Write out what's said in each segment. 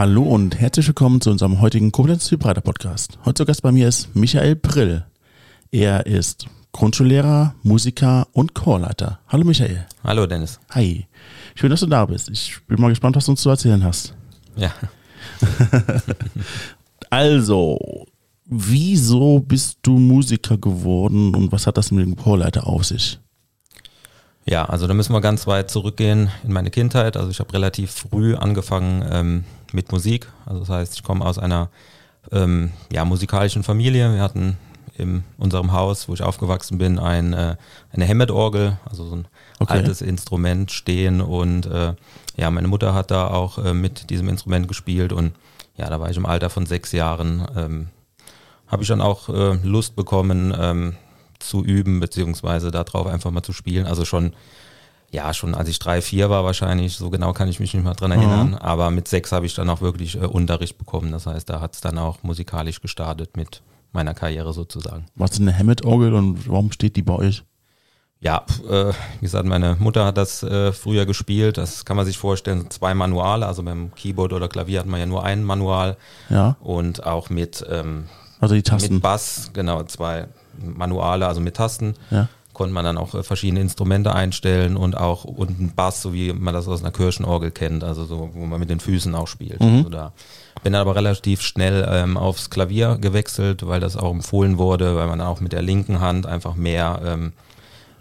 Hallo und herzlich willkommen zu unserem heutigen Koblenz Typreiter Podcast. Heute zu Gast bei mir ist Michael Brill. Er ist Grundschullehrer, Musiker und Chorleiter. Hallo Michael. Hallo Dennis. Hi. Schön, dass du da bist. Ich bin mal gespannt, was du uns zu erzählen hast. Ja. also, wieso bist du Musiker geworden und was hat das mit dem Chorleiter auf sich? Ja, also da müssen wir ganz weit zurückgehen in meine Kindheit. Also ich habe relativ früh angefangen ähm, mit Musik. Also das heißt, ich komme aus einer ähm, ja, musikalischen Familie. Wir hatten in unserem Haus, wo ich aufgewachsen bin, ein, äh, eine Hammett-Orgel, also so ein okay. altes Instrument stehen. Und äh, ja, meine Mutter hat da auch äh, mit diesem Instrument gespielt. Und ja, da war ich im Alter von sechs Jahren. Ähm, habe ich dann auch äh, Lust bekommen, ähm, zu üben, beziehungsweise darauf einfach mal zu spielen. Also schon, ja, schon als ich drei, vier war wahrscheinlich, so genau kann ich mich nicht mehr dran erinnern, mhm. aber mit sechs habe ich dann auch wirklich äh, Unterricht bekommen. Das heißt, da hat es dann auch musikalisch gestartet mit meiner Karriere sozusagen. Was ist eine Hammett-Orgel und warum steht die bei euch? Ja, äh, wie gesagt, meine Mutter hat das äh, früher gespielt. Das kann man sich vorstellen, zwei Manuale. Also beim Keyboard oder Klavier hat man ja nur ein Manual. Ja. Und auch mit, ähm, also die Tasten. mit Bass, genau, zwei Manuale, also mit Tasten. Ja. Konnte man dann auch äh, verschiedene Instrumente einstellen und auch unten Bass, so wie man das aus einer Kirchenorgel kennt, also so, wo man mit den Füßen auch spielt. Mhm. Also da bin dann aber relativ schnell ähm, aufs Klavier gewechselt, weil das auch empfohlen wurde, weil man auch mit der linken Hand einfach mehr ähm,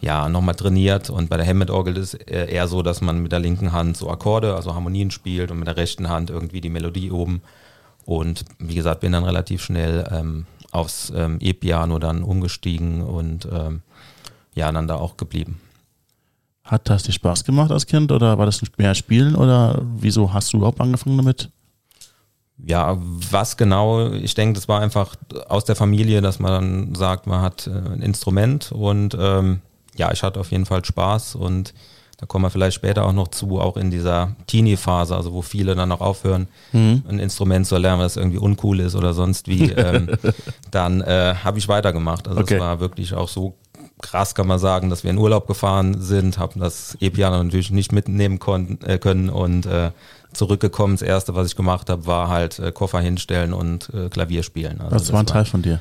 ja, nochmal trainiert. Und bei der Hammett-Orgel ist es eher so, dass man mit der linken Hand so Akkorde, also Harmonien spielt und mit der rechten Hand irgendwie die Melodie oben. Und wie gesagt, bin dann relativ schnell ähm, aufs ähm, E-Piano dann umgestiegen und ähm, ja, dann da auch geblieben. Hat das dir Spaß gemacht als Kind oder war das mehr Spielen oder wieso hast du überhaupt angefangen damit? Ja, was genau? Ich denke, das war einfach aus der Familie, dass man dann sagt, man hat äh, ein Instrument und ähm, ja, ich hatte auf jeden Fall Spaß und da kommen wir vielleicht später auch noch zu, auch in dieser Teenie-Phase, also wo viele dann auch aufhören, mhm. ein Instrument zu lernen, was irgendwie uncool ist oder sonst wie, ähm, dann äh, habe ich weitergemacht. Also es war wirklich auch so krass, kann man sagen, dass wir in Urlaub gefahren sind, haben das E-Piano natürlich nicht mitnehmen konnten, äh, können und äh, zurückgekommen. Das erste, was ich gemacht habe, war halt äh, Koffer hinstellen und äh, Klavier spielen. Also das, das war ein Teil von dir.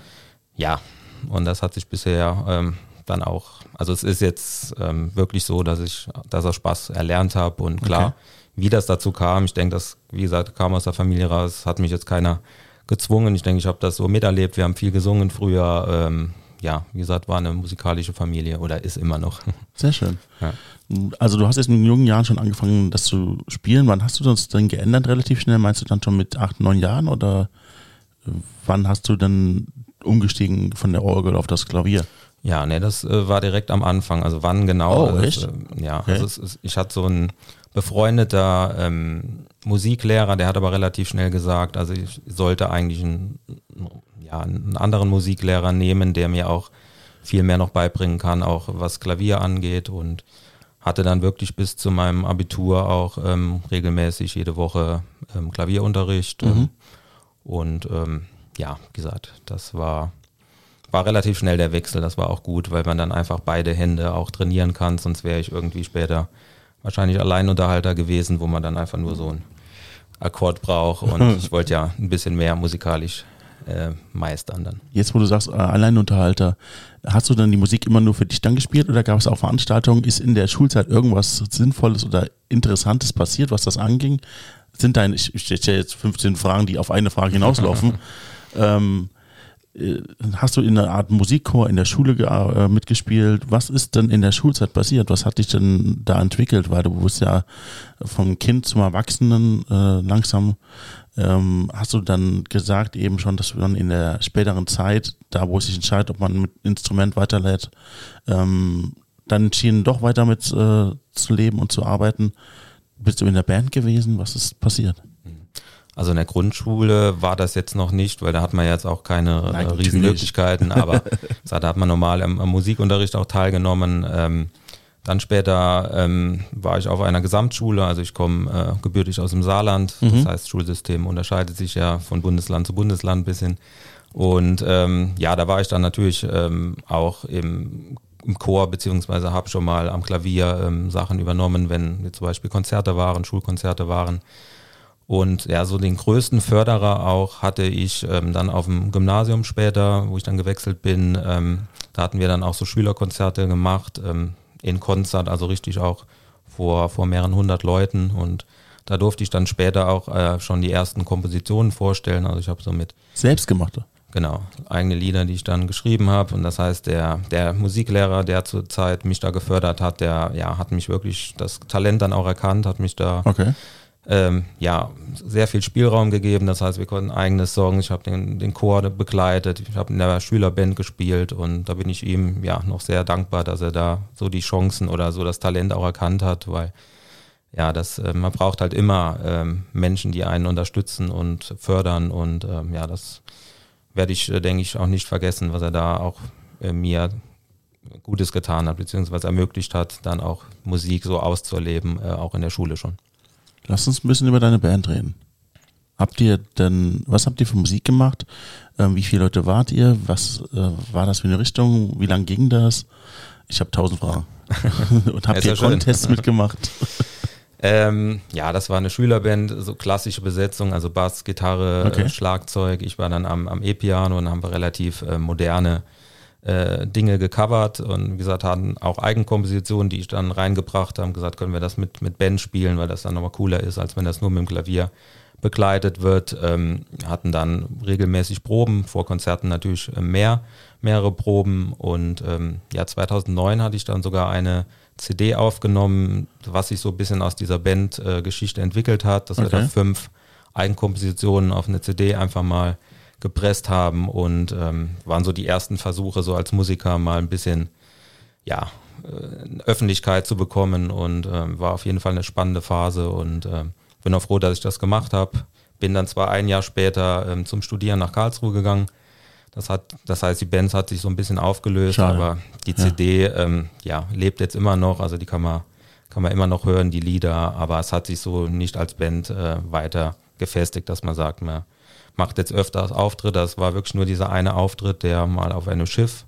Ja, und das hat sich bisher ähm, dann auch, also es ist jetzt ähm, wirklich so, dass ich, dass er Spaß erlernt habe und klar, okay. wie das dazu kam, ich denke, das, wie gesagt, kam aus der Familie raus, hat mich jetzt keiner gezwungen. Ich denke, ich habe das so miterlebt. Wir haben viel gesungen früher. Ähm, ja, wie gesagt, war eine musikalische Familie oder ist immer noch. Sehr schön. Ja. Also du hast jetzt in jungen Jahren schon angefangen, das zu spielen. Wann hast du das denn geändert relativ schnell? Meinst du dann schon mit acht, neun Jahren oder wann hast du dann umgestiegen von der Orgel auf das Klavier? Ja, nee, das äh, war direkt am Anfang. Also wann genau? Oh, echt? Das, äh, ja, okay. also es, es, ich hatte so einen befreundeter ähm, Musiklehrer, der hat aber relativ schnell gesagt, also ich sollte eigentlich einen, ja, einen anderen Musiklehrer nehmen, der mir auch viel mehr noch beibringen kann, auch was Klavier angeht und hatte dann wirklich bis zu meinem Abitur auch ähm, regelmäßig jede Woche ähm, Klavierunterricht Mhm. und ähm, ja, wie gesagt, das war war relativ schnell der Wechsel, das war auch gut, weil man dann einfach beide Hände auch trainieren kann, sonst wäre ich irgendwie später wahrscheinlich Alleinunterhalter gewesen, wo man dann einfach nur so einen Akkord braucht und ich wollte ja ein bisschen mehr musikalisch äh, meistern dann. Jetzt, wo du sagst, äh, Alleinunterhalter, hast du dann die Musik immer nur für dich dann gespielt oder gab es auch Veranstaltungen? Ist in der Schulzeit irgendwas Sinnvolles oder Interessantes passiert, was das anging? Sind deine, ich, stelle jetzt 15 Fragen, die auf eine Frage hinauslaufen. ähm, äh, hast du in einer Art Musikchor in der Schule äh, mitgespielt? Was ist denn in der Schulzeit passiert? Was hat dich denn da entwickelt? Weil du bist ja vom Kind zum Erwachsenen äh, langsam. Ähm, hast du dann gesagt eben schon, dass du dann in der späteren Zeit, da wo es sich entscheidet, ob man mit Instrument weiterlädt, ähm, dann entschieden doch weiter mit äh, zu leben und zu arbeiten? Bist du in der Band gewesen? Was ist passiert? Also in der Grundschule war das jetzt noch nicht, weil da hat man jetzt auch keine Nein, äh, Riesenmöglichkeiten, aber da hat man normal am, am Musikunterricht auch teilgenommen. Ähm, dann später ähm, war ich auf einer Gesamtschule, also ich komme äh, gebürtig aus dem Saarland, Mhm. das heißt Schulsystem unterscheidet sich ja von Bundesland zu Bundesland ein bisschen. Und ähm, ja, da war ich dann natürlich ähm, auch im, im Chor, beziehungsweise habe schon mal am Klavier ähm, Sachen übernommen, wenn zum Beispiel Konzerte waren, Schulkonzerte waren. Und ja, so den größten Förderer auch hatte ich ähm, dann auf dem Gymnasium später, wo ich dann gewechselt bin. Ähm, da hatten wir dann auch so Schülerkonzerte gemacht, ähm, in Konzert, also richtig auch vor, vor mehreren hundert Leuten. Und da durfte ich dann später auch äh, schon die ersten Kompositionen vorstellen. Also ich habe so mit Selbstgemachte. Genau, eigene Lieder, die ich dann geschrieben habe. Und das heißt, der, der Musiklehrer, der zur Zeit mich da gefördert hat, der ja, hat mich wirklich das Talent dann auch erkannt, hat mich da Okay. Ähm, ja, sehr viel Spielraum gegeben. Das heißt, wir konnten eigene Songs, ich habe den, den Chor begleitet, ich habe in der Schülerband gespielt und da bin ich ihm ja noch sehr dankbar, dass er da so die Chancen oder so das Talent auch erkannt hat, weil ja, das, äh, man braucht halt immer ähm, Menschen, die einen unterstützen und fördern und ähm, ja, das werde ich, äh, denke ich, auch nicht vergessen, was er da auch äh, mir Gutes getan hat, beziehungsweise ermöglicht hat, dann auch Musik so auszuleben, äh, auch in der Schule schon. Lass uns ein bisschen über deine Band reden. Habt ihr denn, was habt ihr für Musik gemacht? Ähm, wie viele Leute wart ihr? Was äh, war das für eine Richtung? Wie lang ging das? Ich habe tausend Fragen. Und habt ihr schön. Contests mitgemacht? Ähm, ja, das war eine Schülerband, so klassische Besetzung, also Bass, Gitarre, Okay. Schlagzeug. Ich war dann am, am E-Piano und haben wir relativ äh, moderne äh, Dinge gecovert und wie gesagt, hatten auch Eigenkompositionen, die ich dann reingebracht habe, gesagt, können wir das mit, mit Band spielen, weil das dann nochmal cooler ist, als wenn das nur mit dem Klavier begleitet wird. Ähm, hatten dann regelmäßig Proben, vor Konzerten natürlich äh, mehr, mehrere Proben und ähm, ja, 2009 hatte ich dann sogar eine CD aufgenommen, was sich so ein bisschen aus dieser Band-Geschichte entwickelt hat, dass wir Okay. da fünf Eigenkompositionen auf eine CD einfach mal gepresst haben und ähm, waren so die ersten Versuche, so als Musiker mal ein bisschen, ja, äh, Öffentlichkeit zu bekommen und ähm, war auf jeden Fall eine spannende Phase und ähm, bin auch froh, dass ich das gemacht habe. Bin dann zwar ein Jahr später ähm, zum Studieren nach Karlsruhe gegangen. Das, hat, das heißt, die Band hat sich so ein bisschen aufgelöst, Schade. aber die Ja. CD ähm, ja, lebt jetzt immer noch, also die kann man, kann man immer noch hören, die Lieder, aber es hat sich so nicht als Band äh, weiter gefestigt, dass man sagt, man macht jetzt öfters Auftritte. Das war wirklich nur dieser eine Auftritt, der mal auf einem Schiff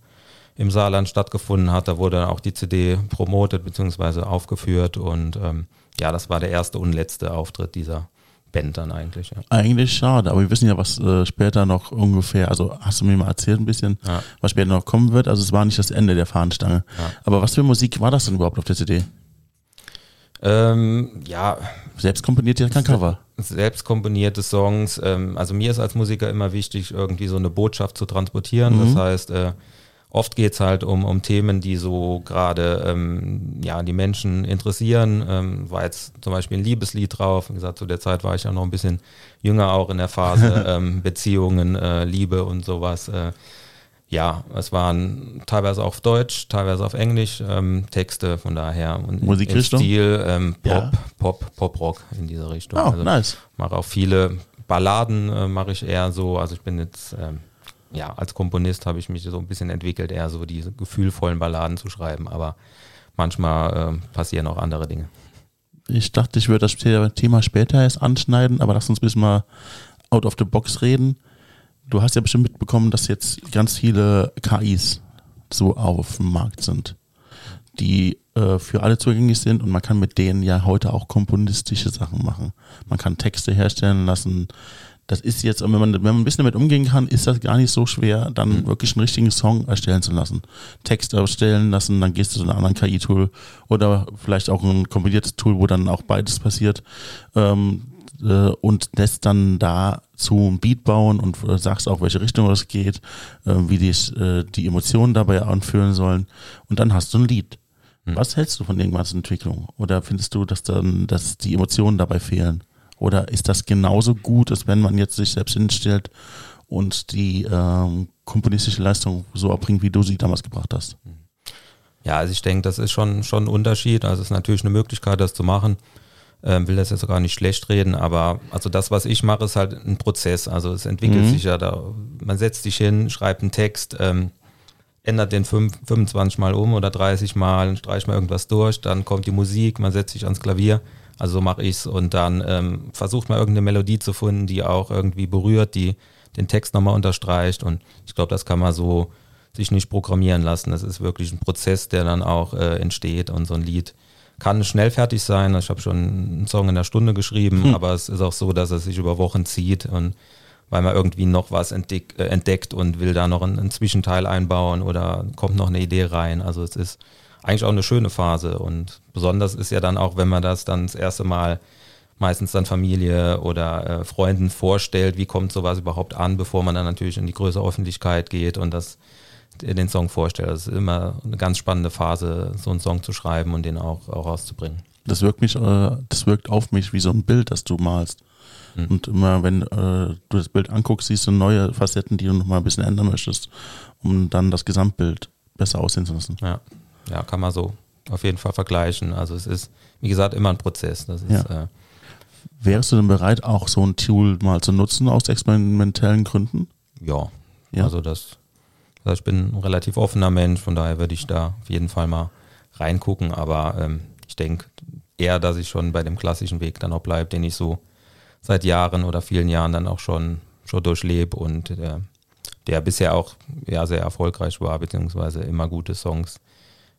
im Saarland stattgefunden hat. Da wurde dann auch die CD promotet bzw. aufgeführt und ähm, ja, das war der erste und letzte Auftritt dieser Band dann eigentlich. Ja. Eigentlich schade, aber wir wissen ja, was äh, später noch ungefähr, also hast du mir mal erzählt ein bisschen, Ja. was später noch kommen wird. Also es war nicht das Ende der Fahnenstange. Ja. Aber was für Musik war das denn überhaupt auf der CD? Ähm, ja, Selbst komponiert ihr kein Cover. selbst komponierte Songs. Ähm, also mir ist als Musiker immer wichtig, irgendwie so eine Botschaft zu transportieren. Mhm. Das heißt, äh, oft geht es halt um, um Themen, die so gerade ähm, ja, die Menschen interessieren. Ähm, war jetzt zum Beispiel ein Liebeslied drauf. Wie gesagt, zu der Zeit war ich ja noch ein bisschen jünger auch in der Phase ähm, Beziehungen, äh, Liebe und sowas. Äh, ja, es waren teilweise auf Deutsch, teilweise auf Englisch ähm, Texte, von daher und Musikrichtung? Stil ähm, Pop, Ja. Pop, Pop-Rock in diese Richtung. Oh, Also nice. mache auch viele Balladen, äh, mache ich eher so. Also ich bin jetzt, ähm, ja, als Komponist habe ich mich so ein bisschen entwickelt, eher so diese gefühlvollen Balladen zu schreiben, aber manchmal ähm, passieren auch andere Dinge. Ich dachte, ich würde das Thema später erst anschneiden, aber lass uns ein bisschen mal out of the box reden. Du hast ja bestimmt mitbekommen, dass jetzt ganz viele KIs so auf dem Markt sind, die äh, für alle zugänglich sind und man kann mit denen ja heute auch komponistische Sachen machen. Man kann Texte herstellen lassen. Das ist jetzt, wenn man, wenn man ein bisschen damit umgehen kann, ist das gar nicht so schwer, dann wirklich einen richtigen Song erstellen zu lassen. Text erstellen lassen, dann gehst du zu einem anderen KI-Tool oder vielleicht auch ein kombiniertes Tool, wo dann auch beides passiert. Ähm, äh, und lässt dann dazu ein Beat bauen und äh, sagst auch, welche Richtung es geht, äh, wie die, äh, die Emotionen dabei anfühlen sollen. Und dann hast du ein Lied. Was hältst du von den ganzen Entwicklungen? Oder findest du, dass dann, dass die Emotionen dabei fehlen? Oder ist das genauso gut, als wenn man jetzt sich selbst hinstellt und die ähm, komponistische Leistung so erbringt, wie du sie damals gebracht hast? Ja, also ich denke, das ist schon, schon ein Unterschied. Also es ist natürlich eine Möglichkeit, das zu machen. Ähm, will das jetzt gar nicht schlecht reden, aber also das, was ich mache, ist halt ein Prozess. Also es entwickelt Mhm. sich ja da. Man setzt sich hin, schreibt einen Text, ähm, ändert den fünf, 25 Mal um oder 30 Mal, streicht mal irgendwas durch, dann kommt die Musik, man setzt sich ans Klavier. Also so mache ich's und dann ähm, versucht man irgendeine Melodie zu finden, die auch irgendwie berührt, die den Text nochmal unterstreicht. Und ich glaube, das kann man so sich nicht programmieren lassen. Das ist wirklich ein Prozess, der dann auch äh, entsteht und so ein Lied kann schnell fertig sein. Ich habe schon einen Song in einer Stunde geschrieben, hm. aber es ist auch so, dass es sich über Wochen zieht und weil man irgendwie noch was entdeck, äh, entdeckt und will da noch einen, einen, Zwischenteil einbauen oder kommt noch eine Idee rein. Also es ist eigentlich auch eine schöne Phase und besonders ist ja dann auch, wenn man das dann das erste Mal meistens dann Familie oder äh, Freunden vorstellt, wie kommt sowas überhaupt an, bevor man dann natürlich in die größere Öffentlichkeit geht und das den Song vorstellt. Das ist immer eine ganz spannende Phase, so einen Song zu schreiben und den auch, auch rauszubringen. Das wirkt mich, äh, das wirkt auf mich wie so ein Bild, das du malst. Mhm. Und immer, wenn äh, du das Bild anguckst, siehst du neue Facetten, die du noch mal ein bisschen ändern möchtest, um dann das Gesamtbild besser aussehen zu lassen. Ja, ja kann man so auf jeden Fall vergleichen. Also es ist, wie gesagt, immer ein Prozess. Das ist, ja. äh, Wärst du denn bereit, auch so ein Tool mal zu nutzen aus experimentellen Gründen? Ja, ja. also das, also ich bin ein relativ offener Mensch, von daher würde ich da auf jeden Fall mal reingucken, aber ähm, ich denke eher, dass ich schon bei dem klassischen Weg dann auch bleibe, den ich so seit Jahren oder vielen Jahren dann auch schon, schon durchlebe und der, der bisher auch ja, sehr erfolgreich war, beziehungsweise immer gute Songs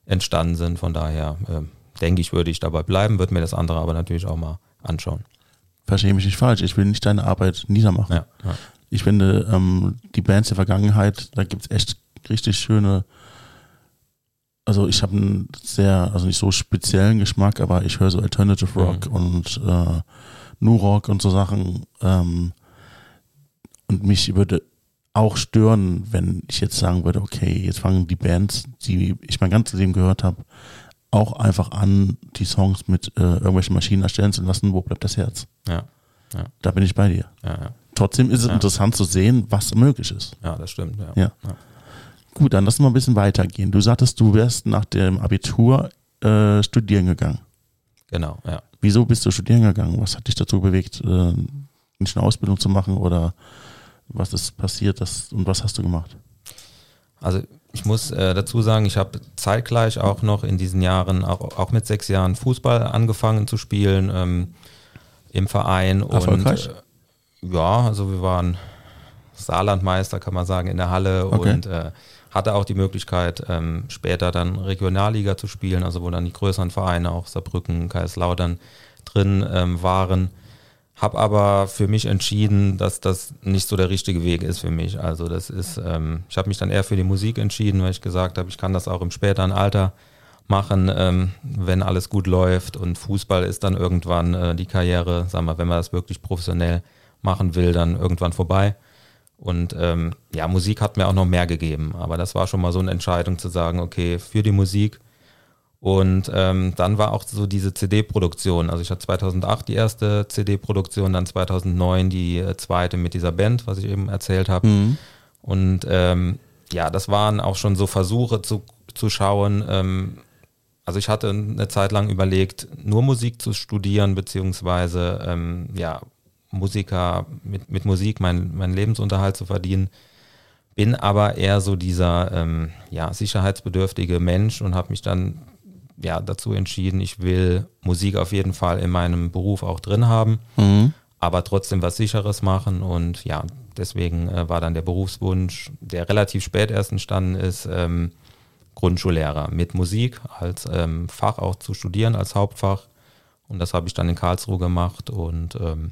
entstanden sind. Von daher äh, denke ich, würde ich dabei bleiben, würde mir das andere aber natürlich auch mal anschauen. Verstehe mich nicht falsch, ich will nicht deine Arbeit niedermachen. Ja, ja. Ich finde, ähm, die Bands der Vergangenheit, da gibt es echt richtig schöne also ich habe einen sehr, also nicht so speziellen Geschmack, aber ich höre so Alternative Rock mhm. und äh, New Rock und so Sachen. Ähm, und mich würde auch stören, wenn ich jetzt sagen würde, okay, jetzt fangen die Bands, die ich mein ganzes Leben gehört habe, auch einfach an, die Songs mit äh, irgendwelchen Maschinen erstellen zu lassen. Wo bleibt das Herz? Ja. ja. Da bin ich bei dir. Ja, ja. Trotzdem ist es interessant zu sehen, was möglich ist. Ja, das stimmt. Ja. ja. Gut, dann lass mal ein bisschen weitergehen. Du sagtest, du wärst nach dem Abitur äh, studieren gegangen. Genau, ja. Wieso bist du studieren gegangen? Was hat dich dazu bewegt, äh, nicht eine Ausbildung zu machen oder was ist passiert das, und was hast du gemacht? Also ich muss äh, dazu sagen, ich habe zeitgleich auch noch in diesen Jahren, auch, auch mit sechs Jahren Fußball angefangen zu spielen ähm, im Verein. Erfolgreich? Und, äh, ja, also wir waren Saarlandmeister, kann man sagen, in der Halle okay. und äh, hatte auch die Möglichkeit, ähm, später dann Regionalliga zu spielen, also wo dann die größeren Vereine, auch Saarbrücken, Kaiserslautern drin ähm, waren. Habe aber für mich entschieden, dass das nicht so der richtige Weg ist für mich. Also das ist, ähm, ich habe mich dann eher für die Musik entschieden, weil ich gesagt habe, ich kann das auch im späteren Alter machen, ähm, wenn alles gut läuft. Und Fußball ist dann irgendwann äh, die Karriere, sagen wir, wenn man das wirklich professionell machen will, dann irgendwann vorbei. Und ähm, ja, Musik hat mir auch noch mehr gegeben, aber das war schon mal so eine Entscheidung zu sagen, okay, für die Musik. Und ähm, dann war auch so diese CD-Produktion. Also ich hatte 2008 die erste CD-Produktion, dann 2009 die äh, zweite mit dieser Band, was ich eben erzählt habe. Mhm. Und ähm, ja, das waren auch schon so Versuche zu, zu schauen. Ähm, also ich hatte eine Zeit lang überlegt, nur Musik zu studieren, beziehungsweise ähm, ja, Musiker, mit, mit Musik meinen mein Lebensunterhalt zu verdienen. Bin aber eher so dieser ähm, ja, sicherheitsbedürftige Mensch und habe mich dann ja, dazu entschieden, ich will Musik auf jeden Fall in meinem Beruf auch drin haben, mhm. aber trotzdem was Sicheres machen. Und ja, deswegen äh, war dann der Berufswunsch, der relativ spät erst entstanden ist, ähm, Grundschullehrer mit Musik als ähm, Fach auch zu studieren, als Hauptfach. Und das habe ich dann in Karlsruhe gemacht und ähm,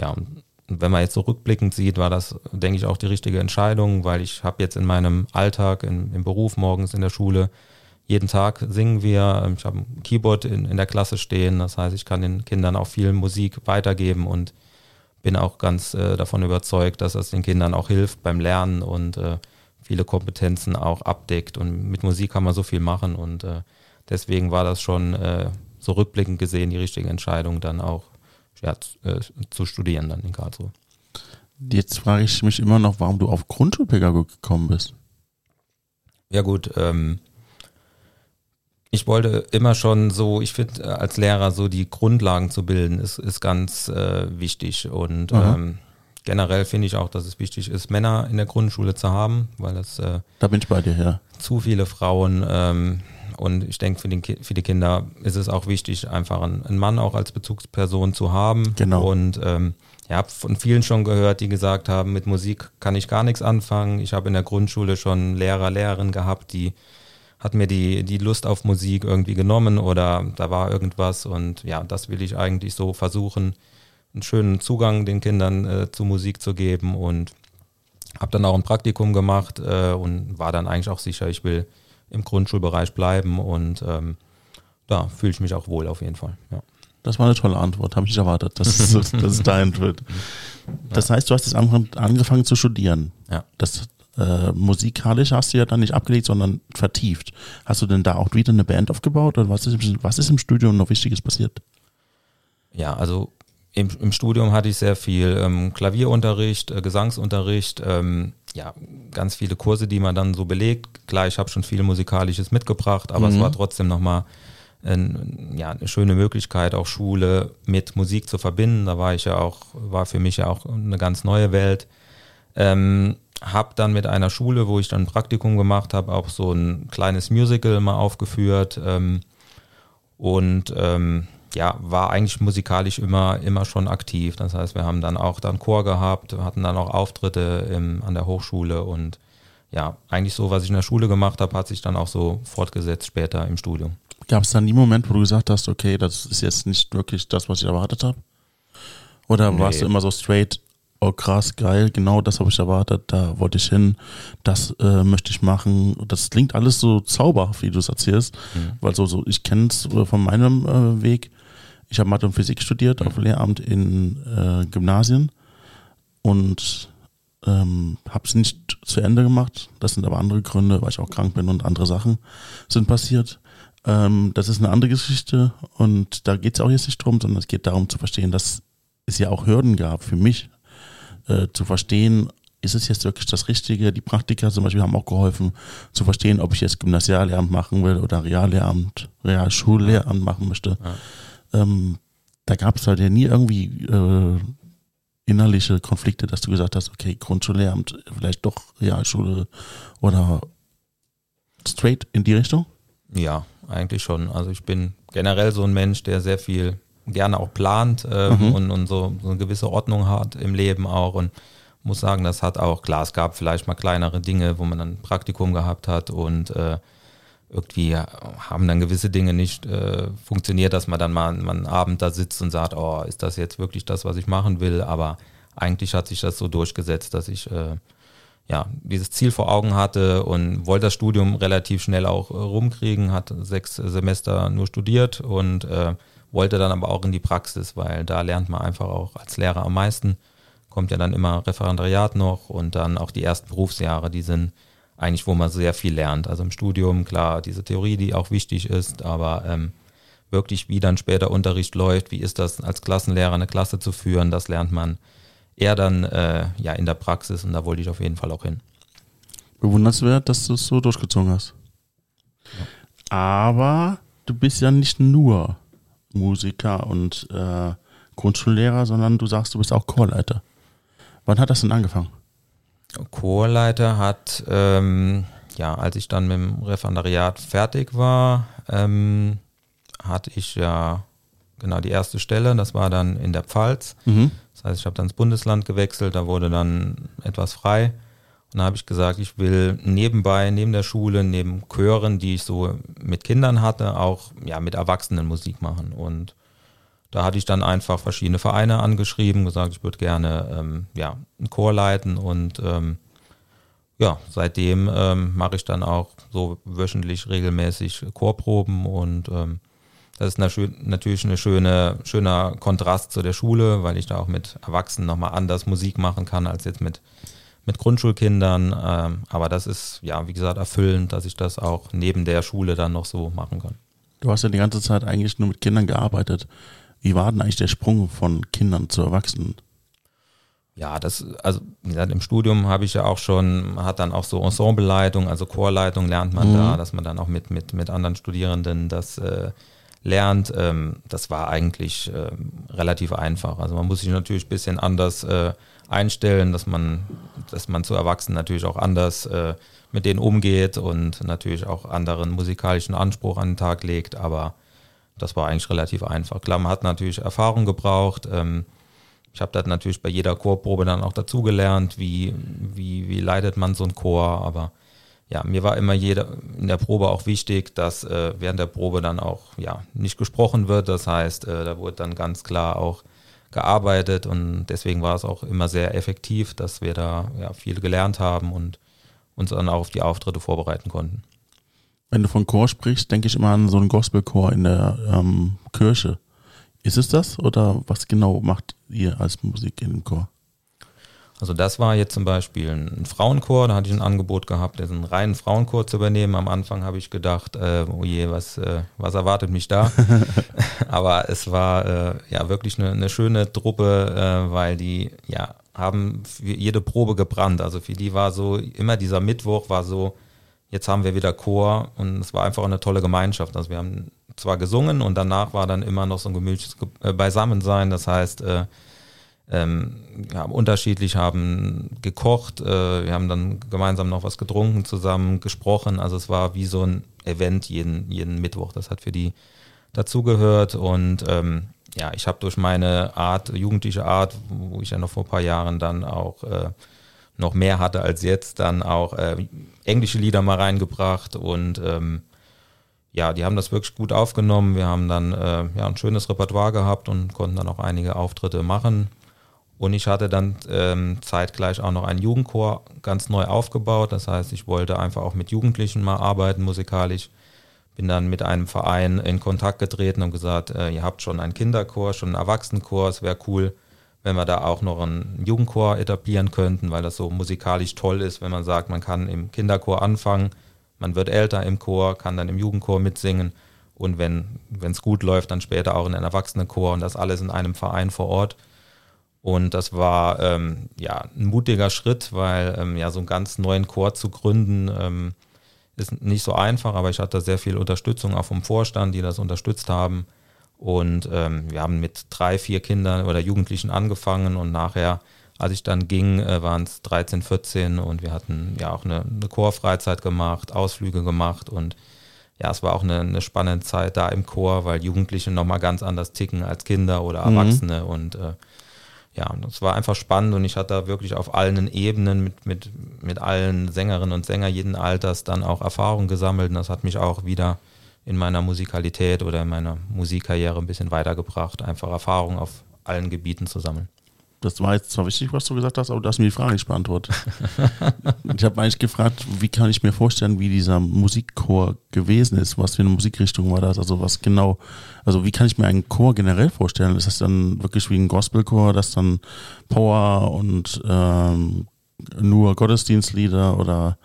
ja, und wenn man jetzt so rückblickend sieht, war das, denke ich, auch die richtige Entscheidung, weil ich habe jetzt in meinem Alltag, in, im Beruf, morgens in der Schule, jeden Tag singen wir. Ich habe ein Keyboard in, in der Klasse stehen. Das heißt, ich kann den Kindern auch viel Musik weitergeben und bin auch ganz äh, davon überzeugt, dass das den Kindern auch hilft beim Lernen und äh, viele Kompetenzen auch abdeckt. Und mit Musik kann man so viel machen. Und äh, deswegen war das schon äh, so rückblickend gesehen die richtige Entscheidung, dann auch ja, äh, zu studieren dann in Karlsruhe. Jetzt frage ich mich immer noch, warum du auf Grundschulpädagogik gekommen bist. Ja gut, ähm, ich wollte immer schon so, ich finde äh, als Lehrer so die Grundlagen zu bilden, ist, ist ganz äh, wichtig. Und ähm, generell finde ich auch, dass es wichtig ist, Männer in der Grundschule zu haben, weil das äh, da bin ich bei dir, ja. zu viele Frauen ähm, und ich denke, für, für die Kinder ist es auch wichtig, einfach einen, Mann auch als Bezugsperson zu haben. Genau. Und ähm, ich habe von vielen schon gehört, die gesagt haben, mit Musik kann ich gar nichts anfangen. Ich habe in der Grundschule schon Lehrer, Lehrerinnen gehabt, die hat mir die, die Lust auf Musik irgendwie genommen oder da war irgendwas und ja, das will ich eigentlich so versuchen, einen schönen Zugang den Kindern äh, zu Musik zu geben und habe dann auch ein Praktikum gemacht äh, und war dann eigentlich auch sicher, ich will im Grundschulbereich bleiben und ähm, da fühle ich mich auch wohl auf jeden Fall. Ja. Das war eine tolle Antwort, habe ich nicht erwartet, dass es, dass es dahin wird. Das heißt, du hast jetzt angefangen zu studieren. Ja. Das äh, musikalisch hast du ja dann nicht abgelegt, sondern vertieft. Hast du denn da auch wieder eine Band aufgebaut oder was ist, was ist im Studium noch Wichtiges passiert? Ja, also im, im Studium hatte ich sehr viel ähm, Klavierunterricht, äh, Gesangsunterricht, ähm, ja, ganz viele Kurse, die man dann so belegt. Klar, ich habe schon viel Musikalisches mitgebracht, aber mhm. es war trotzdem nochmal ein, ja, eine schöne Möglichkeit, auch Schule mit Musik zu verbinden. Da war ich ja auch, war für mich ja auch eine ganz neue Welt. Ähm, habe dann mit einer Schule, wo ich dann ein Praktikum gemacht habe, auch so ein kleines Musical mal aufgeführt ähm, und ähm, ja, war eigentlich musikalisch immer, immer schon aktiv. Das heißt, wir haben dann auch dann Chor gehabt, hatten dann auch Auftritte im, an der Hochschule und ja, eigentlich so, was ich in der Schule gemacht habe, hat sich dann auch so fortgesetzt später im Studium. Gab es dann nie Moment, wo du gesagt hast, okay, das ist jetzt nicht wirklich das, was ich erwartet habe? Oder nee. warst du immer so straight, oh krass, geil, genau das habe ich erwartet, da wollte ich hin, das äh, möchte ich machen. Das klingt alles so zauberhaft, wie du es erzählst, mhm. weil so, so ich kenne es äh, von meinem äh, Weg. Ich habe Mathe und Physik studiert mhm. auf Lehramt in äh, Gymnasien und ähm, habe es nicht zu Ende gemacht. Das sind aber andere Gründe, weil ich auch krank bin und andere Sachen sind passiert. Ähm, das ist eine andere Geschichte und da geht es auch jetzt nicht drum, sondern es geht darum zu verstehen, dass es ja auch Hürden gab für mich, äh, zu verstehen, ist es jetzt wirklich das Richtige? Die Praktika zum Beispiel haben auch geholfen, zu verstehen, ob ich jetzt Gymnasiallehramt machen will oder Reallehramt, Realschullehramt machen möchte. Ja. Ähm, da gab es halt ja nie irgendwie äh, innerliche Konflikte, dass du gesagt hast, okay, Grundschullehramt, vielleicht doch Realschule oder straight in die Richtung? Ja, eigentlich schon. Also ich bin generell so ein Mensch, der sehr viel gerne auch plant ähm, mhm. und, und so, so, eine gewisse Ordnung hat im Leben auch und muss sagen, das hat auch, klar, es gab vielleicht mal kleinere Dinge, wo man dann ein Praktikum gehabt hat und äh, irgendwie haben dann gewisse Dinge nicht äh, funktioniert, dass man dann mal, einen Abend da sitzt und sagt, oh, ist das jetzt wirklich das, was ich machen will? Aber eigentlich hat sich das so durchgesetzt, dass ich äh, ja, dieses Ziel vor Augen hatte und wollte das Studium relativ schnell auch äh, rumkriegen, hat sechs Semester nur studiert und äh, wollte dann aber auch in die Praxis, weil da lernt man einfach auch als Lehrer am meisten. Kommt ja dann immer Referendariat noch und dann auch die ersten Berufsjahre, die sind eigentlich, wo man sehr viel lernt. Also im Studium, klar, diese Theorie, die auch wichtig ist, aber ähm, wirklich, wie dann später Unterricht läuft, wie ist das als Klassenlehrer eine Klasse zu führen, das lernt man eher dann äh, ja in der Praxis und da wollte ich auf jeden Fall auch hin. Bewundernswert, dass du es so durchgezogen hast. Ja. Aber du bist ja nicht nur Musiker und äh, Grundschullehrer, sondern du sagst, du bist auch Chorleiter. Wann hat das denn angefangen? Chorleiter hat, ähm, ja, als ich dann mit dem Referendariat fertig war, ähm, hatte ich ja genau die erste Stelle, das war dann in der Pfalz. Mhm. Das heißt, ich habe dann ins Bundesland gewechselt, da wurde dann etwas frei. Und da habe ich gesagt, ich will nebenbei, neben der Schule, neben Chören, die ich so mit Kindern hatte, auch ja, mit Erwachsenen Musik machen. Und da hatte ich dann einfach verschiedene Vereine angeschrieben, gesagt, ich würde gerne ähm, ja, einen Chor leiten und ähm, ja, seitdem ähm, mache ich dann auch so wöchentlich regelmäßig Chorproben und ähm, das ist natürlich eine schöne, schöner Kontrast zu der Schule, weil ich da auch mit Erwachsenen nochmal anders Musik machen kann als jetzt mit, mit Grundschulkindern. Ähm, aber das ist, ja, wie gesagt, erfüllend, dass ich das auch neben der Schule dann noch so machen kann. Du hast ja die ganze Zeit eigentlich nur mit Kindern gearbeitet. Wie war denn eigentlich der Sprung von Kindern zu Erwachsenen? Ja, das, also wie gesagt, im Studium habe ich ja auch schon, hat dann auch so Ensembleleitung, also Chorleitung lernt man mhm. da, dass man dann auch mit, mit, mit anderen Studierenden das äh, lernt, ähm, das war eigentlich ähm, relativ einfach. Also man muss sich natürlich ein bisschen anders äh, einstellen, dass man, dass man zu Erwachsenen natürlich auch anders äh, mit denen umgeht und natürlich auch anderen musikalischen Anspruch an den Tag legt, aber das war eigentlich relativ einfach. Klar, man hat natürlich Erfahrung gebraucht. Ähm, ich habe das natürlich bei jeder Chorprobe dann auch dazugelernt, wie, wie, wie leitet man so ein Chor, aber ja, mir war immer jeder in der Probe auch wichtig, dass äh, während der Probe dann auch ja nicht gesprochen wird. Das heißt, äh, da wurde dann ganz klar auch gearbeitet und deswegen war es auch immer sehr effektiv, dass wir da ja, viel gelernt haben und uns dann auch auf die Auftritte vorbereiten konnten. Wenn du von Chor sprichst, denke ich immer an so einen Gospelchor in der ähm, Kirche. Ist es das oder was genau macht ihr als Musik in dem Chor? Also das war jetzt zum Beispiel ein Frauenchor, da hatte ich ein Angebot gehabt, einen reinen Frauenchor zu übernehmen. Am Anfang habe ich gedacht, äh, oh je, was, äh, was erwartet mich da? Aber es war äh, ja wirklich eine, eine schöne Truppe, äh, weil die ja haben für jede Probe gebrannt. Also für die war so, immer dieser Mittwoch war so, jetzt haben wir wieder Chor und es war einfach eine tolle Gemeinschaft. Also wir haben zwar gesungen und danach war dann immer noch so ein gemütliches äh, Beisammensein. Das heißt, äh, ähm, wir haben unterschiedlich, haben gekocht, äh, wir haben dann gemeinsam noch was getrunken, zusammen gesprochen. Also es war wie so ein Event jeden, jeden Mittwoch. Das hat für die dazugehört und ähm, ja, ich habe durch meine Art, jugendliche Art, wo ich ja noch vor ein paar Jahren dann auch äh, noch mehr hatte als jetzt, dann auch äh, englische Lieder mal reingebracht und ähm, ja, die haben das wirklich gut aufgenommen. Wir haben dann äh, ja, ein schönes Repertoire gehabt und konnten dann auch einige Auftritte machen. Und ich hatte dann ähm, zeitgleich auch noch einen Jugendchor ganz neu aufgebaut. Das heißt, ich wollte einfach auch mit Jugendlichen mal arbeiten, musikalisch. Bin dann mit einem Verein in Kontakt getreten und gesagt, äh, ihr habt schon einen Kinderchor, schon einen Erwachsenenchor, es wäre cool, wenn wir da auch noch einen Jugendchor etablieren könnten, weil das so musikalisch toll ist, wenn man sagt, man kann im Kinderchor anfangen, man wird älter im Chor, kann dann im Jugendchor mitsingen und wenn es gut läuft, dann später auch in einen Erwachsenenchor und das alles in einem Verein vor Ort. Und das war ähm, ja ein mutiger Schritt, weil ähm, ja so einen ganz neuen Chor zu gründen ähm, ist nicht so einfach, aber ich hatte sehr viel Unterstützung auch vom Vorstand, die das unterstützt haben. Und ähm, wir haben mit drei, vier Kindern oder Jugendlichen angefangen und nachher, als ich dann ging, äh, waren es 13, 14 und wir hatten ja auch eine, eine Chorfreizeit gemacht, Ausflüge gemacht und ja, es war auch eine, eine spannende Zeit da im Chor, weil Jugendliche nochmal ganz anders ticken als Kinder oder mhm. Erwachsene mhm. und äh, ja, es war einfach spannend und ich hatte da wirklich auf allen Ebenen mit, mit, mit allen Sängerinnen und Sängern jeden Alters dann auch Erfahrung gesammelt und das hat mich auch wieder in meiner Musikalität oder in meiner Musikkarriere ein bisschen weitergebracht, einfach Erfahrung auf allen Gebieten zu sammeln. Das war jetzt zwar wichtig, was du gesagt hast, aber du hast mir die Frage nicht beantwortet. ich habe eigentlich gefragt, wie kann ich mir vorstellen, wie dieser Musikchor gewesen ist? Was für eine Musikrichtung war das? Also was genau, also wie kann ich mir einen Chor generell vorstellen? Ist das dann wirklich wie ein Gospelchor, das dann Power und ähm, nur Gottesdienstlieder oder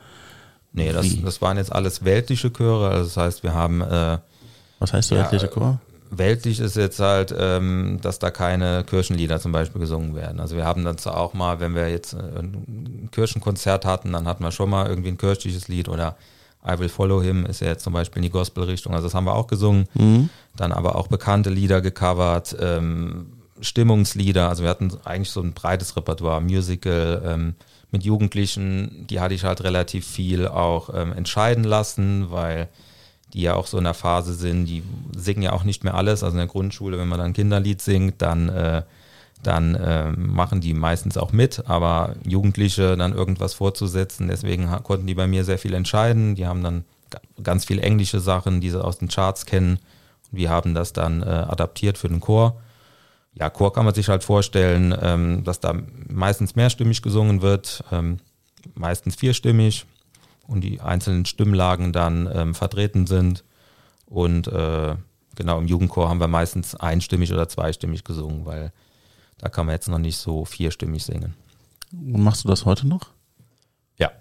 Nee, das, das waren jetzt alles weltliche Chöre. Also das heißt, wir haben äh, Was heißt ja, weltliche Chor? Weltlich ist jetzt halt, ähm, dass da keine Kirchenlieder zum Beispiel gesungen werden. Also wir haben dann zwar auch mal, wenn wir jetzt äh, ein Kirchenkonzert hatten, dann hatten wir schon mal irgendwie ein kirchliches Lied oder I Will Follow Him ist ja jetzt zum Beispiel in die Gospelrichtung. Also das haben wir auch gesungen. Mhm. Dann aber auch bekannte Lieder gecovert, ähm, Stimmungslieder. Also wir hatten eigentlich so ein breites Repertoire, Musical, ähm, mit Jugendlichen, die hatte ich halt relativ viel auch ähm, entscheiden lassen, weil die ja auch so in der Phase sind, die singen ja auch nicht mehr alles. Also in der Grundschule, wenn man dann ein Kinderlied singt, dann, äh, dann äh, machen die meistens auch mit, aber Jugendliche dann irgendwas vorzusetzen, deswegen konnten die bei mir sehr viel entscheiden. Die haben dann ganz viel englische Sachen, die sie aus den Charts kennen. Und wir haben das dann äh, adaptiert für den Chor. Ja, Chor kann man sich halt vorstellen, ähm, dass da meistens mehrstimmig gesungen wird, ähm, meistens vierstimmig und die einzelnen Stimmlagen dann ähm, vertreten sind. Und äh, genau im Jugendchor haben wir meistens einstimmig oder zweistimmig gesungen, weil da kann man jetzt noch nicht so vierstimmig singen. Und machst du das heute noch? Ja.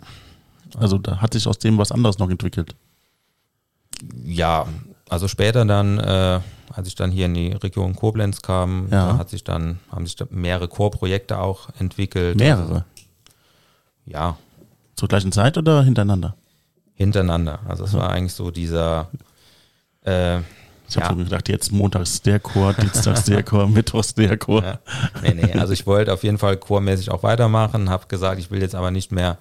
Also da hat sich aus dem was anderes noch entwickelt. Ja, also später dann, äh, als ich dann hier in die Region Koblenz kam, ja. hat sich dann, haben sich da mehrere Chorprojekte auch entwickelt. Mehrere? Also, ja, zur gleichen Zeit oder hintereinander? Hintereinander. Also es war eigentlich so dieser. Äh, ich habe ja. so gedacht, jetzt montags der Chor, dienstags der Chor, mittwochs der Chor. Ja. Nee, nee, also ich wollte auf jeden Fall chormäßig auch weitermachen, habe gesagt, ich will jetzt aber nicht mehr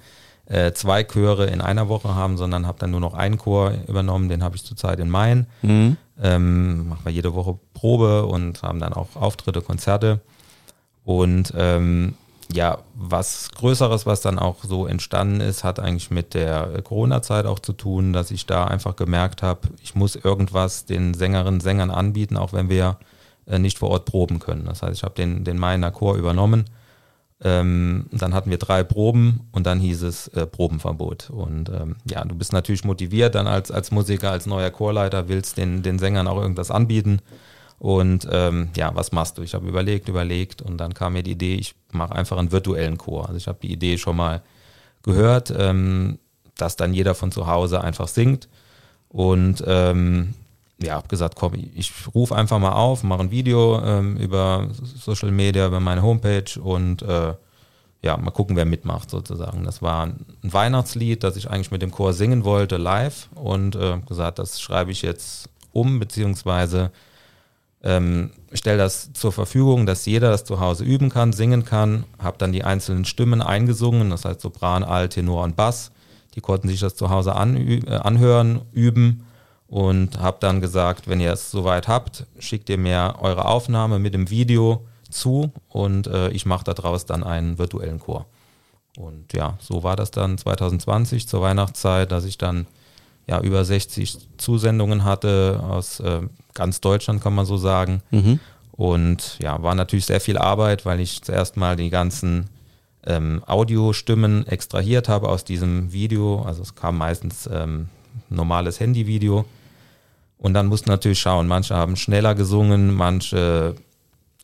äh, zwei Chöre in einer Woche haben, sondern habe dann nur noch einen Chor übernommen, den habe ich zurzeit in Main. Mhm. Ähm, machen wir jede Woche Probe und haben dann auch Auftritte, Konzerte. Und ähm, ja, was Größeres, was dann auch so entstanden ist, hat eigentlich mit der Corona-Zeit auch zu tun, dass ich da einfach gemerkt habe, ich muss irgendwas den Sängerinnen, Sängern anbieten, auch wenn wir äh, nicht vor Ort proben können. Das heißt, ich habe den, den Mainer Chor übernommen. Ähm, dann hatten wir drei Proben und dann hieß es äh, Probenverbot. Und ähm, ja, du bist natürlich motiviert dann als, als Musiker, als neuer Chorleiter, willst den, den Sängern auch irgendwas anbieten. Und ähm, ja, was machst du? Ich habe überlegt, überlegt und dann kam mir die Idee, ich mache einfach einen virtuellen Chor. Also ich habe die Idee schon mal gehört, ähm, dass dann jeder von zu Hause einfach singt. Und ähm, ja, habe gesagt, komm, ich rufe einfach mal auf, mache ein Video ähm, über Social Media, über meine Homepage und äh, ja, mal gucken, wer mitmacht sozusagen. Das war ein Weihnachtslied, das ich eigentlich mit dem Chor singen wollte live und äh, gesagt, das schreibe ich jetzt um, beziehungsweise ähm, stelle das zur Verfügung, dass jeder das zu Hause üben kann, singen kann, habe dann die einzelnen Stimmen eingesungen, das heißt Sopran, Alt, Tenor und Bass. Die konnten sich das zu Hause äh, anhören, üben und habe dann gesagt, wenn ihr es soweit habt, schickt ihr mir eure Aufnahme mit dem Video zu und äh, ich mache daraus dann einen virtuellen Chor. Und ja, so war das dann 2020 zur Weihnachtszeit, dass ich dann ja über 60 Zusendungen hatte aus äh, ganz Deutschland, kann man so sagen. Mhm. Und ja, war natürlich sehr viel Arbeit, weil ich zuerst mal die ganzen ähm, Audiostimmen extrahiert habe aus diesem Video. Also es kam meistens ähm, normales Handyvideo. Und dann musst du natürlich schauen, manche haben schneller gesungen, manche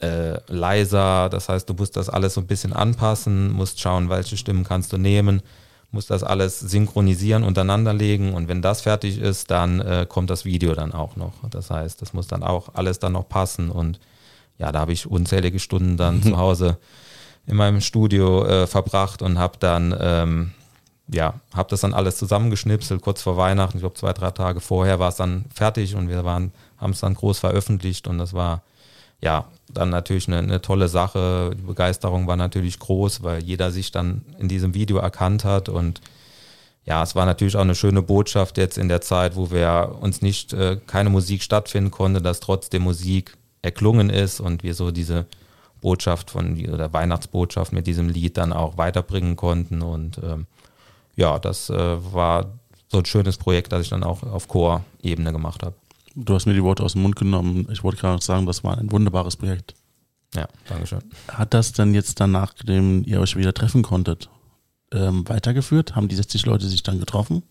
äh, leiser. Das heißt, du musst das alles so ein bisschen anpassen, musst schauen, welche Stimmen kannst du nehmen muss das alles synchronisieren, untereinander legen und wenn das fertig ist, dann äh, kommt das Video dann auch noch. Das heißt, das muss dann auch alles dann noch passen und ja, da habe ich unzählige Stunden dann zu Hause in meinem Studio äh, verbracht und habe dann ähm, ja, habe das dann alles zusammengeschnipselt kurz vor Weihnachten. Ich glaube zwei drei Tage vorher war es dann fertig und wir waren haben es dann groß veröffentlicht und das war ja, dann natürlich eine, eine, tolle Sache. Die Begeisterung war natürlich groß, weil jeder sich dann in diesem Video erkannt hat und ja, es war natürlich auch eine schöne Botschaft jetzt in der Zeit, wo wir uns nicht äh, keine Musik stattfinden konnte, dass trotzdem Musik erklungen ist und wir so diese Botschaft von oder Weihnachtsbotschaft mit diesem Lied dann auch weiterbringen konnten und ähm, ja, das äh, war so ein schönes Projekt, das ich dann auch auf Chor-Ebene gemacht habe. Du hast mir die Worte aus dem Mund genommen. Ich wollte gerade sagen, das war ein wunderbares Projekt. Ja, Dankeschön. Hat das denn jetzt dann, nachdem ihr euch wieder treffen konntet, ähm, weitergeführt? Haben die 60 Leute sich dann getroffen?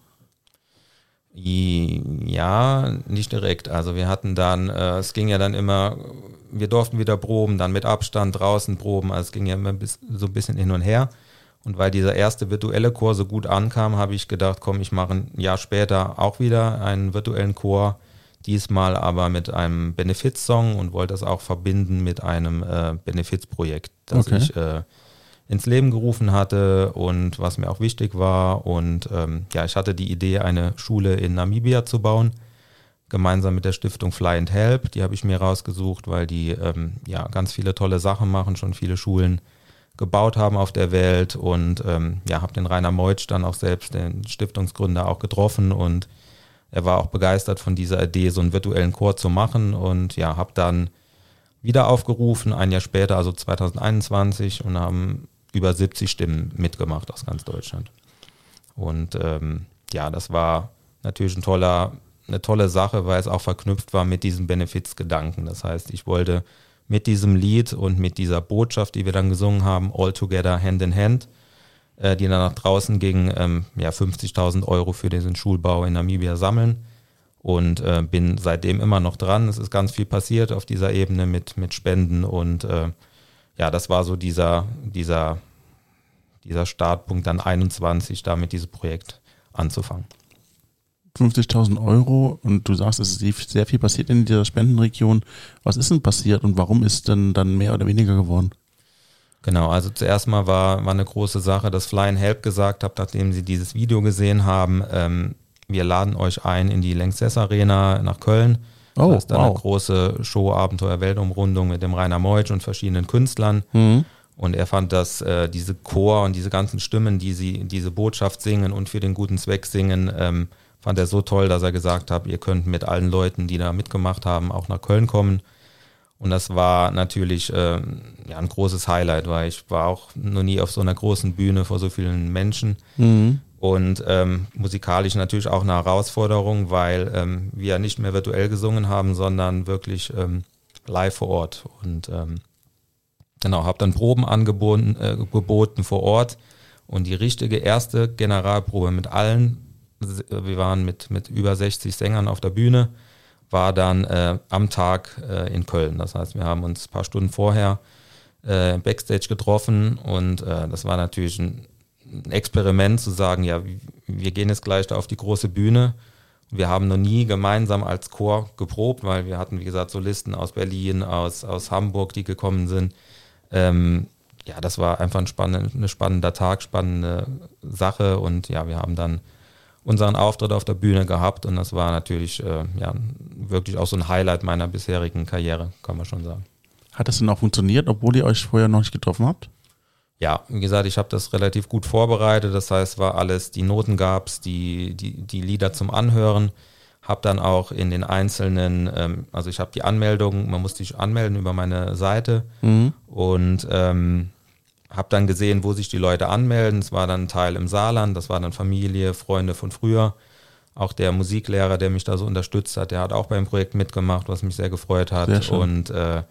Ja, nicht direkt. Also wir hatten dann, äh, es ging ja dann immer, wir durften wieder proben, dann mit Abstand draußen proben. Also es ging ja immer bis, so ein bisschen hin und her. Und weil dieser erste virtuelle Chor so gut ankam, habe ich gedacht, komm, ich mache ein Jahr später auch wieder einen virtuellen Chor diesmal aber mit einem Benefizsong und wollte das auch verbinden mit einem äh, Benefizprojekt, das okay. ich äh, ins Leben gerufen hatte und was mir auch wichtig war. Und ähm, ja, ich hatte die Idee, eine Schule in Namibia zu bauen, gemeinsam mit der Stiftung Fly and Help. Die habe ich mir rausgesucht, weil die ähm, ja ganz viele tolle Sachen machen, schon viele Schulen gebaut haben auf der Welt und ähm, ja, habe den Rainer Meutsch dann auch selbst, den Stiftungsgründer, auch getroffen und er war auch begeistert von dieser Idee, so einen virtuellen Chor zu machen und ja, habe dann wieder aufgerufen, ein Jahr später, also 2021 und haben über 70 Stimmen mitgemacht aus ganz Deutschland. Und ähm, ja, das war natürlich ein toller, eine tolle Sache, weil es auch verknüpft war mit diesem Benefizgedanken. Das heißt, ich wollte mit diesem Lied und mit dieser Botschaft, die wir dann gesungen haben, All Together Hand in Hand, äh, die dann nach draußen gingen, ähm, ja, 50.000 Euro für diesen Schulbau in Namibia sammeln. Und äh, bin seitdem immer noch dran. Es ist ganz viel passiert auf dieser Ebene mit, mit Spenden. Und äh, ja, das war so dieser, dieser, dieser Startpunkt dann 21, damit dieses Projekt anzufangen. 50.000 Euro und du sagst, es ist sehr viel passiert in dieser Spendenregion. Was ist denn passiert und warum ist denn dann mehr oder weniger geworden? Genau, also zuerst mal war, war eine große Sache, dass Fly Help gesagt hat, nachdem sie dieses Video gesehen haben, ähm, wir laden euch ein in die Lanxess Arena nach Köln. Oh, das ist dann wow. eine große Show Abenteuer Weltumrundung mit dem Rainer Meutsch und verschiedenen Künstlern. Mhm. Und er fand, dass äh, diese Chor und diese ganzen Stimmen, die sie diese Botschaft singen und für den guten Zweck singen, ähm, fand er so toll, dass er gesagt hat, ihr könnt mit allen Leuten, die da mitgemacht haben, auch nach Köln kommen. Und das war natürlich äh, ja, ein großes Highlight, weil ich war auch noch nie auf so einer großen Bühne vor so vielen Menschen. Mhm. Und ähm, musikalisch natürlich auch eine Herausforderung, weil ähm, wir nicht mehr virtuell gesungen haben, sondern wirklich ähm, live vor Ort. Und ähm, genau, habe dann Proben angeboten äh, geboten vor Ort. Und die richtige erste Generalprobe mit allen, wir waren mit, mit über 60 Sängern auf der Bühne, war dann äh, am Tag äh, in Köln. Das heißt, wir haben uns ein paar Stunden vorher äh, Backstage getroffen und äh, das war natürlich ein, Experiment zu sagen, ja, wir gehen jetzt gleich da auf die große Bühne. Wir haben noch nie gemeinsam als Chor geprobt, weil wir hatten, wie gesagt, Solisten aus Berlin, aus, aus Hamburg, die gekommen sind. Ähm, ja, das war einfach ein, spannend, ein spannender Tag, spannende Sache und ja, wir haben dann unseren Auftritt auf der Bühne gehabt und das war natürlich äh, ja, wirklich auch so ein Highlight meiner bisherigen Karriere, kann man schon sagen. Hat das denn auch funktioniert, obwohl ihr euch vorher noch nicht getroffen habt? Ja, wie gesagt, ich habe das relativ gut vorbereitet. Das heißt, war alles, die Noten gab es, die, die, die Lieder zum Anhören. Habe dann auch in den einzelnen, ähm, also ich habe die Anmeldung, man musste sich anmelden über meine Seite mhm. und ähm, habe dann gesehen, wo sich die Leute anmelden. Es war dann ein Teil im Saarland, das war dann Familie, Freunde von früher. Auch der Musiklehrer, der mich da so unterstützt hat, der hat auch beim Projekt mitgemacht, was mich sehr gefreut hat. Sehr und äh,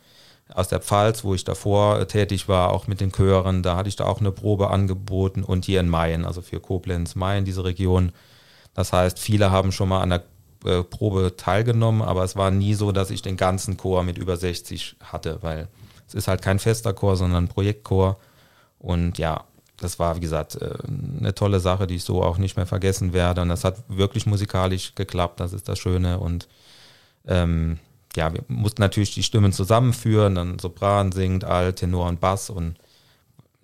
aus der Pfalz, wo ich davor tätig war, auch mit den Chören, da hatte ich da auch eine Probe angeboten und hier in Mayen, also für Koblenz, Mayen, diese Region. Das heißt, viele haben schon mal an der äh, Probe teilgenommen, aber es war nie so, dass ich den ganzen Chor mit über 60 hatte, weil es ist halt kein fester Chor, sondern ein Projektchor. Und ja, das war, wie gesagt, äh, eine tolle Sache, die ich so auch nicht mehr vergessen werde. Und das hat wirklich musikalisch geklappt, das ist das Schöne. Und ähm, ja, wir mussten natürlich die Stimmen zusammenführen, dann Sopran singt, Alt, Tenor und Bass. Und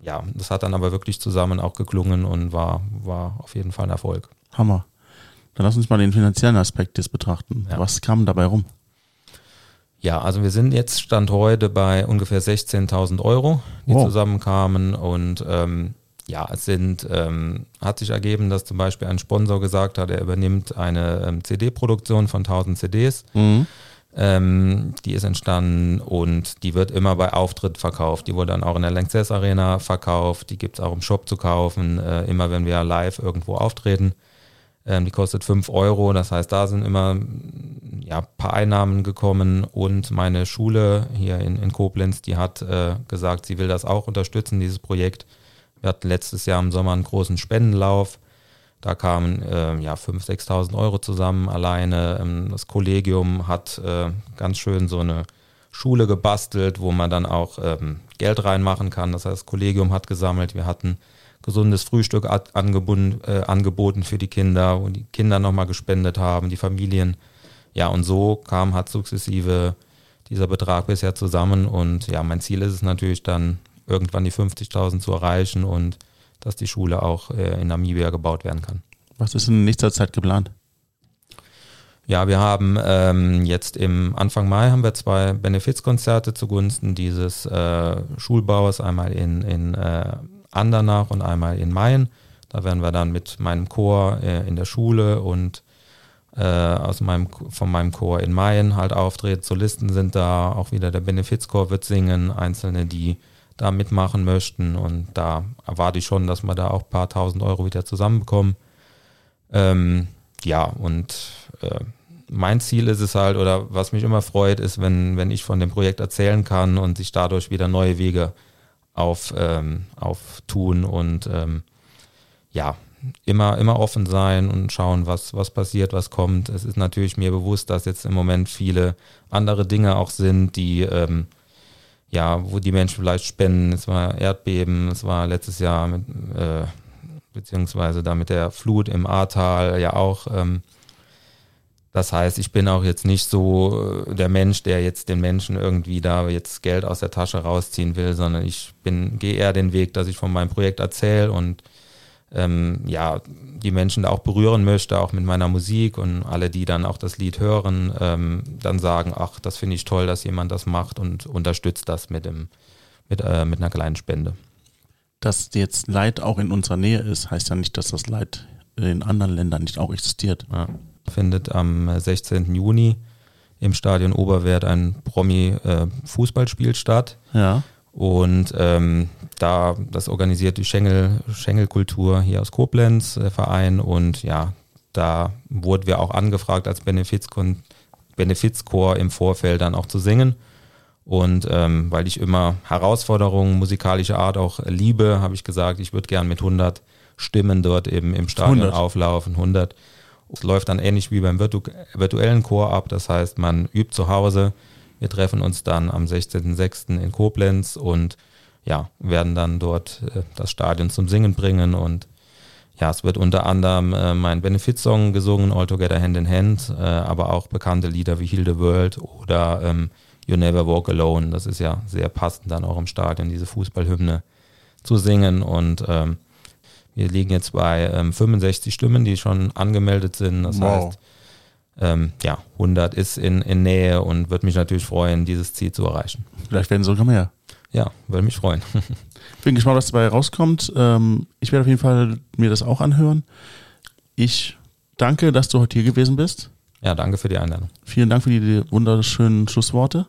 ja, das hat dann aber wirklich zusammen auch geklungen und war, war auf jeden Fall ein Erfolg. Hammer. Dann lass uns mal den finanziellen Aspekt jetzt betrachten. Ja. Was kam dabei rum? Ja, also wir sind jetzt Stand heute bei ungefähr 16.000 Euro, die wow. zusammenkamen und ähm, ja, es sind, ähm, hat sich ergeben, dass zum Beispiel ein Sponsor gesagt hat, er übernimmt eine ähm, CD-Produktion von 1000 CDs. Mhm. Ähm, die ist entstanden und die wird immer bei Auftritt verkauft. Die wurde dann auch in der Lanxess Arena verkauft. Die gibt es auch im Shop zu kaufen, äh, immer wenn wir live irgendwo auftreten. Ähm, die kostet 5 Euro, das heißt, da sind immer ja, paar Einnahmen gekommen und meine Schule hier in, in Koblenz, die hat äh, gesagt, sie will das auch unterstützen, dieses Projekt. Wir hatten letztes Jahr im Sommer einen großen Spendenlauf. Da kamen äh, ja 5.000, 6.000 Euro zusammen alleine. Ähm, das Kollegium hat äh, ganz schön so eine Schule gebastelt, wo man dann auch ähm, Geld reinmachen kann. Das heißt, das Kollegium hat gesammelt. Wir hatten gesundes Frühstück angeboten, äh, angeboten für die Kinder, wo die Kinder nochmal gespendet haben, die Familien. Ja, und so kam, hat sukzessive dieser Betrag bisher zusammen. Und ja, mein Ziel ist es natürlich dann, irgendwann die 50.000 zu erreichen und dass die Schule auch äh, in Namibia gebaut werden kann. Was ist in nächster Zeit geplant? Ja, wir haben ähm, jetzt im Anfang Mai haben wir zwei Benefizkonzerte zugunsten dieses äh, Schulbaus, einmal in, in äh, Andernach und einmal in Mayen. Da werden wir dann mit meinem Chor äh, in der Schule und äh, aus meinem, von meinem Chor in Mayen halt auftreten. Solisten sind da, auch wieder der Benefizchor wird singen, Einzelne, die da mitmachen möchten. Und da erwarte ich schon, dass wir da auch ein paar tausend Euro wieder zusammenbekommen. Ähm, ja, und äh, mein Ziel ist es halt, oder was mich immer freut, ist, wenn, wenn ich von dem Projekt erzählen kann und sich dadurch wieder neue Wege auf, ähm, auftun und ähm, ja, immer, immer offen sein und schauen, was, was passiert, was kommt. Es ist natürlich mir bewusst, dass jetzt im Moment viele andere Dinge auch sind, die ähm, ja, wo die Menschen vielleicht spenden. Es war Erdbeben, es war letztes Jahr mit, äh, beziehungsweise da mit der Flut im Ahrtal ja auch ähm, das heißt, ich bin auch jetzt nicht so äh, der Mensch, der jetzt den Menschen irgendwie da jetzt Geld aus der Tasche rausziehen will, sondern ich bin, gehe eher den Weg, dass ich von meinem Projekt erzähle und ähm, ja, die Menschen da auch berühren möchte, auch mit meiner Musik und alle, die dann auch das Lied hören, ähm, dann sagen, ach, das finde ich toll, dass jemand das macht und unterstützt das mit, dem, mit, äh, mit einer kleinen Spende. Dass jetzt Leid auch in unserer Nähe ist, heißt ja nicht, dass das Leid in anderen Ländern nicht auch existiert. Ja findet am 16. Juni im Stadion Oberwert ein Promi-Fußballspiel statt. Ja. Und ähm, da das organisiert die Schengel, Schengelkultur hier aus Koblenz, der Verein. Und ja, da wurden wir auch angefragt als Benefizchor Benefizchor im Vorfeld dann auch zu singen. Und ähm, weil ich immer Herausforderungen musikalischer Art auch liebe, habe ich gesagt, ich würde gern mit 100 Stimmen dort eben im Stadion 100. auflaufen. 100. Es läuft dann ähnlich wie beim virtu virtuellen Chor ab. Das heißt, man übt zu Hause. Wir treffen uns dann am 16.06. in Koblenz und ja, werden dann dort äh, das Stadion zum Singen bringen und ja, es wird unter anderem äh, mein Benefit-Song gesungen, All Together Hand in Hand, äh, aber auch bekannte Lieder wie Heal the World oder ähm, You Never Walk Alone. Das ist ja sehr passend dann auch im Stadion, diese Fußballhymne zu singen. Und ähm, wir liegen jetzt bei ähm, 65 Stimmen, die schon angemeldet sind. Das Wow. heißt, ähm, ja, 100 ist in, in Nähe und würde mich natürlich freuen, dieses Ziel zu erreichen. Vielleicht werden sogar mehr. Ja, würde mich freuen. Bin gespannt, was dabei rauskommt. Ähm, ich werde auf jeden Fall mir das auch anhören. Ich danke, dass du heute hier gewesen bist. ja, danke für die Einladung. Vielen Dank für die wunderschönen Schlussworte.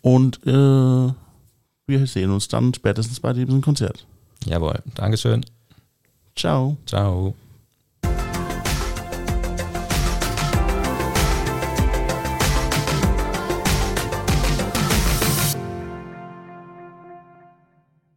Und äh, wir sehen uns dann spätestens bei diesem Konzert. Jawohl, Dankeschön. Ciao. Ciao.